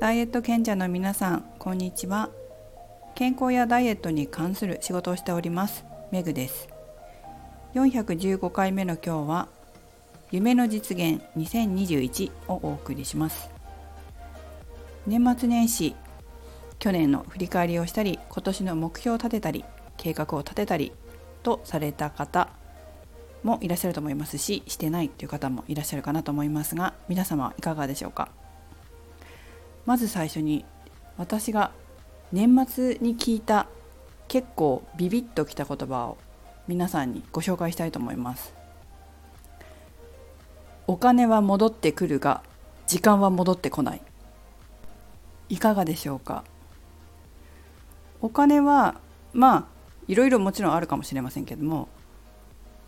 ダイエット賢者の皆さんこんにちは。健康やダイエットに関する仕事をしておりますメグです。415回目の今日は夢の実現2021をお送りします。年末年始去年の振り返りをしたり今年の目標を立てたり計画を立てたりとされた方もいらっしゃると思いますししてないという方もいらっしゃるかなと思いますが皆様いかがでしょうか？まず最初に私が年末に聞いた結構ビビッときた言葉を皆さんにご紹介したいと思います。お金は戻ってくるが時間は戻ってこない。いかがでしょうか？お金はまあいろいろもちろんあるかもしれませんけども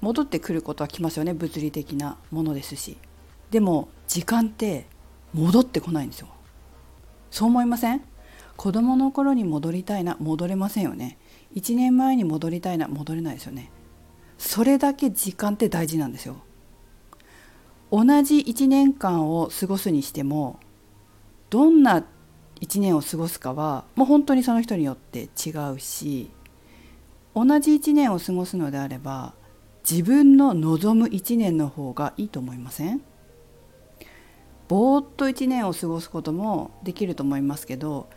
戻ってくることは来ますよね物理的なものですし。でも時間って戻ってこないんですよ。そう思いません？子供の頃に戻りたいな戻れませんよね。1年前に戻りたいな戻れないですよね。それだけ時間って大事なんですよ。同じ1年間を過ごすにしてもどんな1年を過ごすかはもう本当にその人によって違うし同じ1年を過ごすのであれば自分の望む1年の方がいいと思いません？ぼーっと1年を過ごすこともできると思いますけど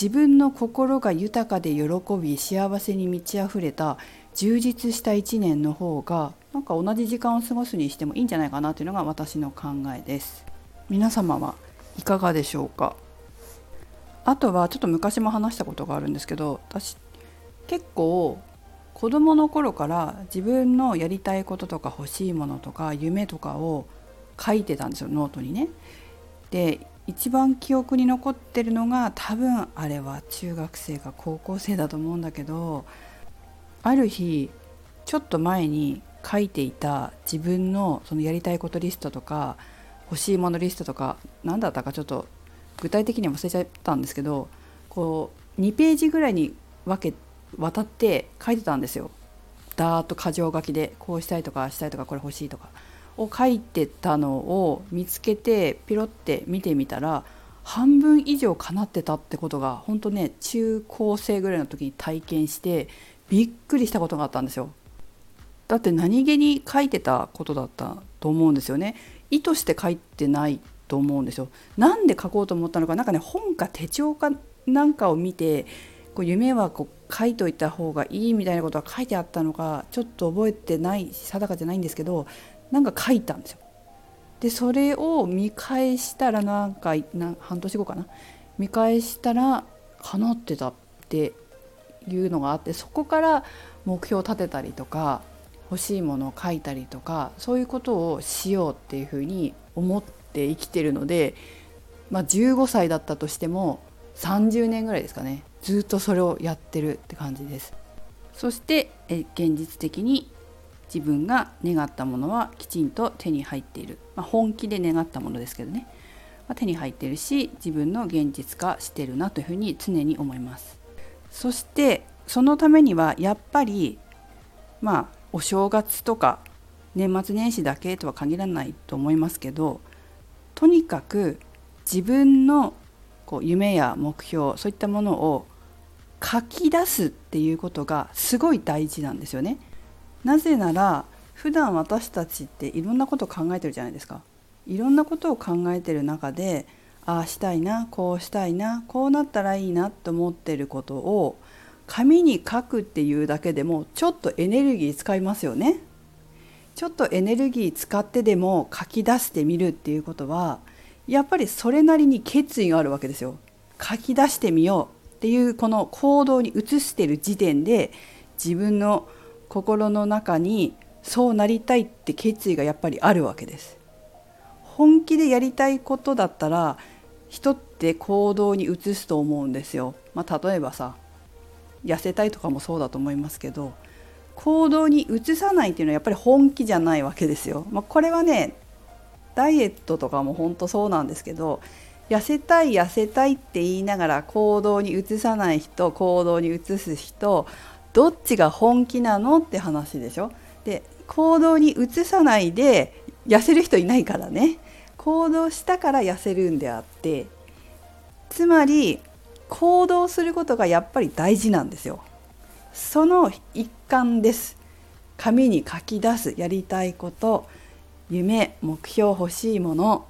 自分の心が豊かで喜び幸せに満ち溢れた充実した1年の方がなんか同じ時間を過ごすにしてもいいんじゃないかなというのが私の考えです。皆様はいかがでしょうか？あとはちょっと昔も話したことがあるんですけど私結構子どもの頃から自分のやりたいこととか欲しいものとか夢とかを書いてたんですよノートにね。で一番記憶に残ってるのが多分あれは中学生か高校生だと思うんだけどある日ちょっと前に書いていた自分のそのやりたいことリストとか欲しいものリストとか何だったかちょっと具体的には忘れちゃったんですけどこう2ページぐらいに分け渡って書いてたんですよ。だーっと箇条書きでこうしたいとかしたいとかこれ欲しいとかを書いてたのを見つけてピロって見てみたら半分以上叶ってたってことが本当ね中高生ぐらいの時に体験してびっくりしたことがあったんですよ。だって何気に書いてたことだったと思うんですよね。意図して書いてないと思うんですよ。なんで書こうと思ったのか何かね本か手帳かなんかを見てこう夢はこう書いといた方がいいみたいなことが書いてあったのかちょっと覚えてない定かじゃないんですけどなんか書いたんですよ。でそれを見返したらなんか半年後かな。見返したら叶ってたっていうのがあってそこから目標を立てたりとか欲しいものを書いたりとかそういうことをしようっていうふうに思って生きてるので、まあ、15歳だったとしても30年ぐらいですかね。ずっとそれをやってるって感じです。そしてえ現実的に自分が願ったものはきちんと手に入っている、まあ、本気で願ったものですけどね、まあ、手に入ってるし自分の現実化してるなというふうに常に思います。そしてそのためにはやっぱりまあお正月とか年末年始だけとは限らないと思いますけどとにかく自分のこう夢や目標そういったものを書き出すっていうことがすごい大事なんですよね。なぜなら普段私たちっていろんなことを考えてるじゃないですか。いろんなことを考えてる中でああしたいなこうしたいなこうなったらいいなと思ってることを紙に書くっていうだけでもちょっとエネルギー使いますよね。ちょっとエネルギー使ってでも書き出してみるっていうことはやっぱりそれなりに決意があるわけですよ。書き出してみようっていうこの行動に移してる時点で自分の心の中にそうなりたいって決意がやっぱりあるわけです。本気でやりたいことだったら人って行動に移すと思うんですよ。まあ、例えばさ痩せたいとかもそうだと思いますけど行動に移さないっていうのはやっぱり本気じゃないわけですよ。まあ、これはねダイエットとかも本当そうなんですけど痩せたい痩せたいって言いながら行動に移さない人行動に移す人どっちが本気なのって話でしょ？で行動に移さないで痩せる人いないからね。行動したから痩せるんであってつまり行動することがやっぱり大事なんですよ。その一環です。紙に書き出すやりたいこと夢目標欲しいもの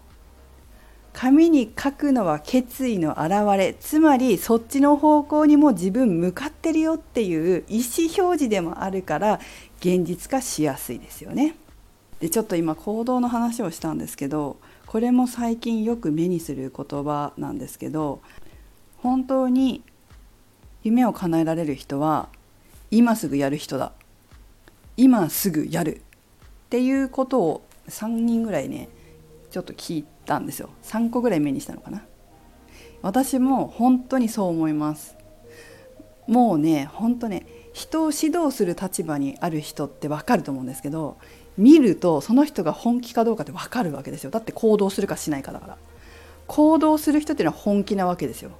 紙に書くのは決意の表れつまりそっちの方向にも自分向かってるよっていう意思表示でもあるから現実化しやすいですよね。でちょっと今行動の話をしたんですけどこれも最近よく目にする言葉なんですけど本当に夢を叶えられる人は今すぐやる人だ今すぐやるっていうことを3人ぐらいねちょっと聞いてたんですよ。3個ぐらい目にしたのかな。私も本当にそう思います。もうね本当ね人を指導する立場にある人って分かると思うんですけど見るとその人が本気かどうかって分かるわけですよ。だって行動するかしないかだから。行動する人っていうのは本気なわけですよ。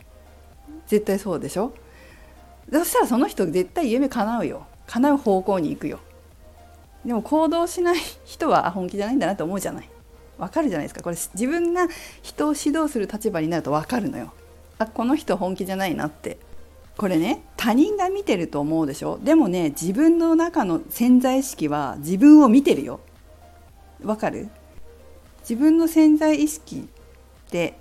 絶対そうでしょ。そしたらその人絶対夢叶うよ。叶う方向に行くよ。でも行動しない人は本気じゃないんだなって思うじゃない。わかるじゃないですか。これ自分が人を指導する立場になるとわかるのよ。あこの人本気じゃないなって。これね他人が見てると思うでしょ。でもね自分の中の潜在意識は自分を見てるよ。わかる？自分の潜在意識って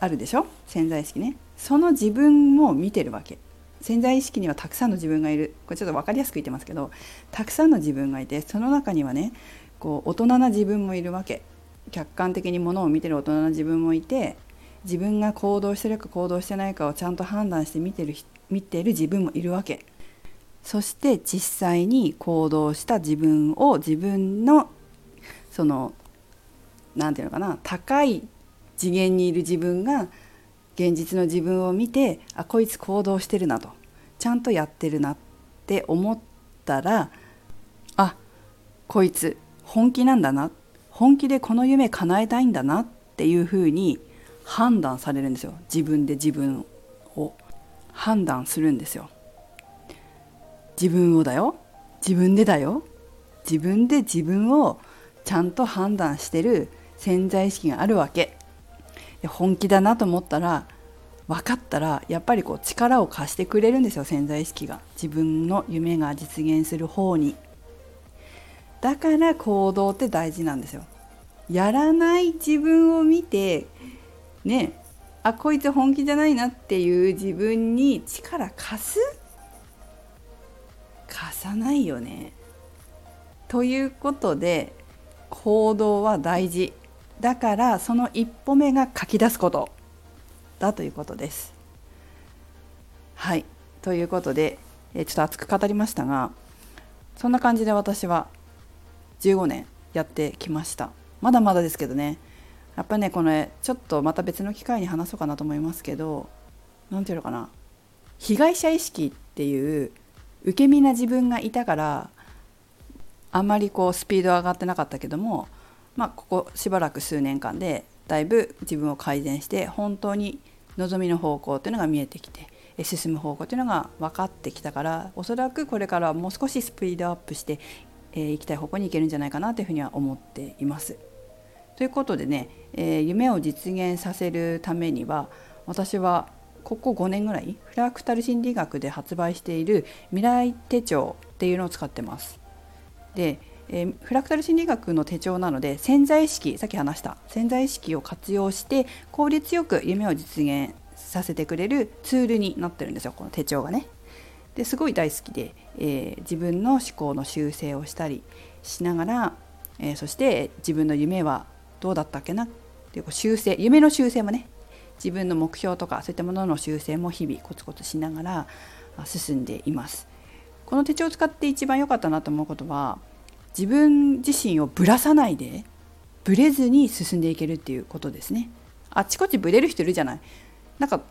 あるでしょ？潜在意識ね。その自分も見てるわけ。潜在意識にはたくさんの自分がいる。これちょっと分かりやすく言ってますけどたくさんの自分がいてその中にはねこう大人な自分もいるわけ。客観的にものを見てる大人な自分もいて自分が行動してるか行動してないかをちゃんと判断して見てる見てる自分もいるわけ。そして実際に行動した自分を自分のその何て言うのかな高い次元にいる自分が現実の自分を見てあこいつ行動してるなと。ちゃんとやってるなって思ったらあこいつ本気なんだな。本気でこの夢叶えたいんだなっていうふうに判断されるんですよ。自分で自分を。判断するんですよ。自分をだよ。自分でだよ。自分で自分をちゃんと判断してる潜在意識があるわけ。本気だなと思ったら分かったらやっぱりこう力を貸してくれるんですよ潜在意識が。自分の夢が実現する方に。だから行動って大事なんですよ。やらない自分を見てねあこいつ本気じゃないなっていう自分に力貸す？貸さないよね。ということで行動は大事。だからその一歩目が書き出すこと。だということです。はい。ということで、ちょっと熱く語りましたがそんな感じで私は15年やってきました。まだまだですけどね。やっぱねこのちょっとまた別の機会に話そうかなと思いますけど何て言うのかな。被害者意識っていう受け身な自分がいたからあんまりこうスピード上がってなかったけどもまあここしばらく数年間でだいぶ自分を改善して本当に望みの方向っていうのが見えてきて進む方向っていうのが分かってきたからおそらくこれからはもう少しスピードアップしてえー、行きたい方向に行けるんじゃないかなというふうには思っています。ということでね、えー、夢を実現させるためには私はここ5年ぐらいフラクタル心理学で発売している未来手帳っていうのを使ってます。で、えー、フラクタル心理学の手帳なので潜在意識さっき話した潜在意識を活用して効率よく夢を実現させてくれるツールになってるんですよこの手帳がね。ですごい大好きで、えー、自分の思考の修正をしたりしながら、えー、そして自分の夢はどうだったっけな？っていう修正夢の修正もね自分の目標とかそういったものの修正も日々コツコツしながら進んでいます。この手帳を使って一番良かったなと思うことは自分自身をぶらさないでぶれずに進んでいけるっていうことですね。あちこちぶれる人いるじゃない。なんか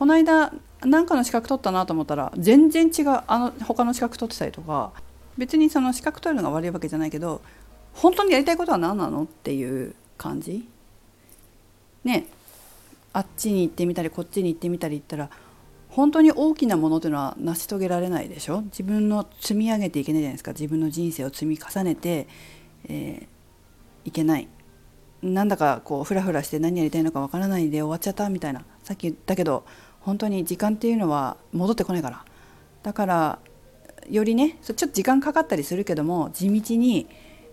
この間何かの資格取ったなと思ったら全然違うあの他の資格取ってたりとか別にその資格取るのが悪いわけじゃないけど本当にやりたいことは何なのっていう感じ？ねあっちに行ってみたりこっちに行ってみたり言ったら本当に大きなものというのは成し遂げられないでしょ？自分の積み上げていけないじゃないですか。自分の人生を積み重ねて、えー、いけない。なんだかこうフラフラして何やりたいのかわからないで終わっちゃったみたいな。さっき言ったけど本当に時間っていうのは戻ってこないから。だからよりねちょっと時間かかったりするけども地道に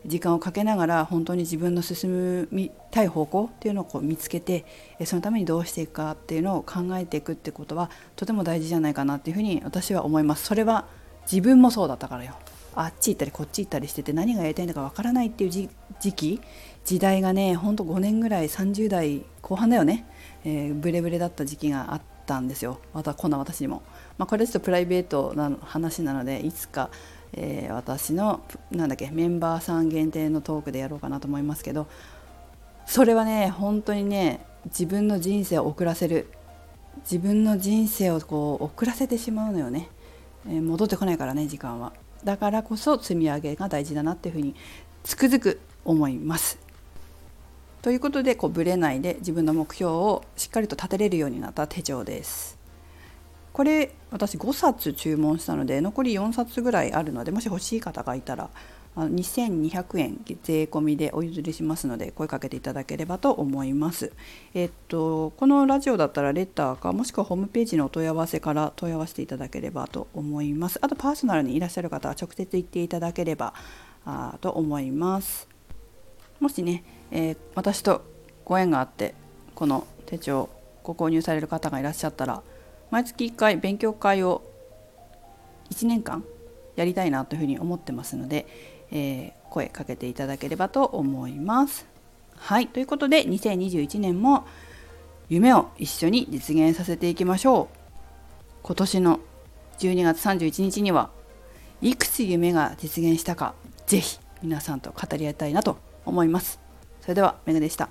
時間をかけながら本当に自分の進みたい方向っていうのをこう見つけてそのためにどうしていくかっていうのを考えていくってことはとても大事じゃないかなっていうふうに私は思います。それは自分もそうだったからよ。あっち行ったりこっち行ったりしてて何がやりたいんだかわからないっていう時期時代がねほんと5年ぐらい30代後半だよね、えー、ブレブレだった時期があったんですよ。またこんな私にも、まあ、これちょっとプライベートな話なのでいつかえー、私のなんだっけメンバーさん限定のトークでやろうかなと思いますけどそれはね本当にね自分の人生を遅らせる。自分の人生をこう遅らせてしまうのよね、えー、戻ってこないからね時間は。だからこそ積み上げが大事だなっていうふうにつくづく思います。ということでこうブレないで自分の目標をしっかりと立てれるようになった手帳ですこれ私5冊注文したので残り4冊ぐらいあるのでもし欲しい方がいたら2200円税込みでお譲りしますので声かけていただければと思います。えっとこのラジオだったらレターかもしくはホームページのお問い合わせから問い合わせていただければと思います。あとパーソナルにいらっしゃる方は直接言っていただければあと思います。もしね、えー、私とご縁があってこの手帳ご購入される方がいらっしゃったら毎月1回勉強会を1年間やりたいなというふうに思ってますので、えー、声かけていただければと思います。はいということで2021年も夢を一緒に実現させていきましょう。今年の12月31日にはいくつ夢が実現したか是非皆さんと語り合いたいなと思います。それではメグでした。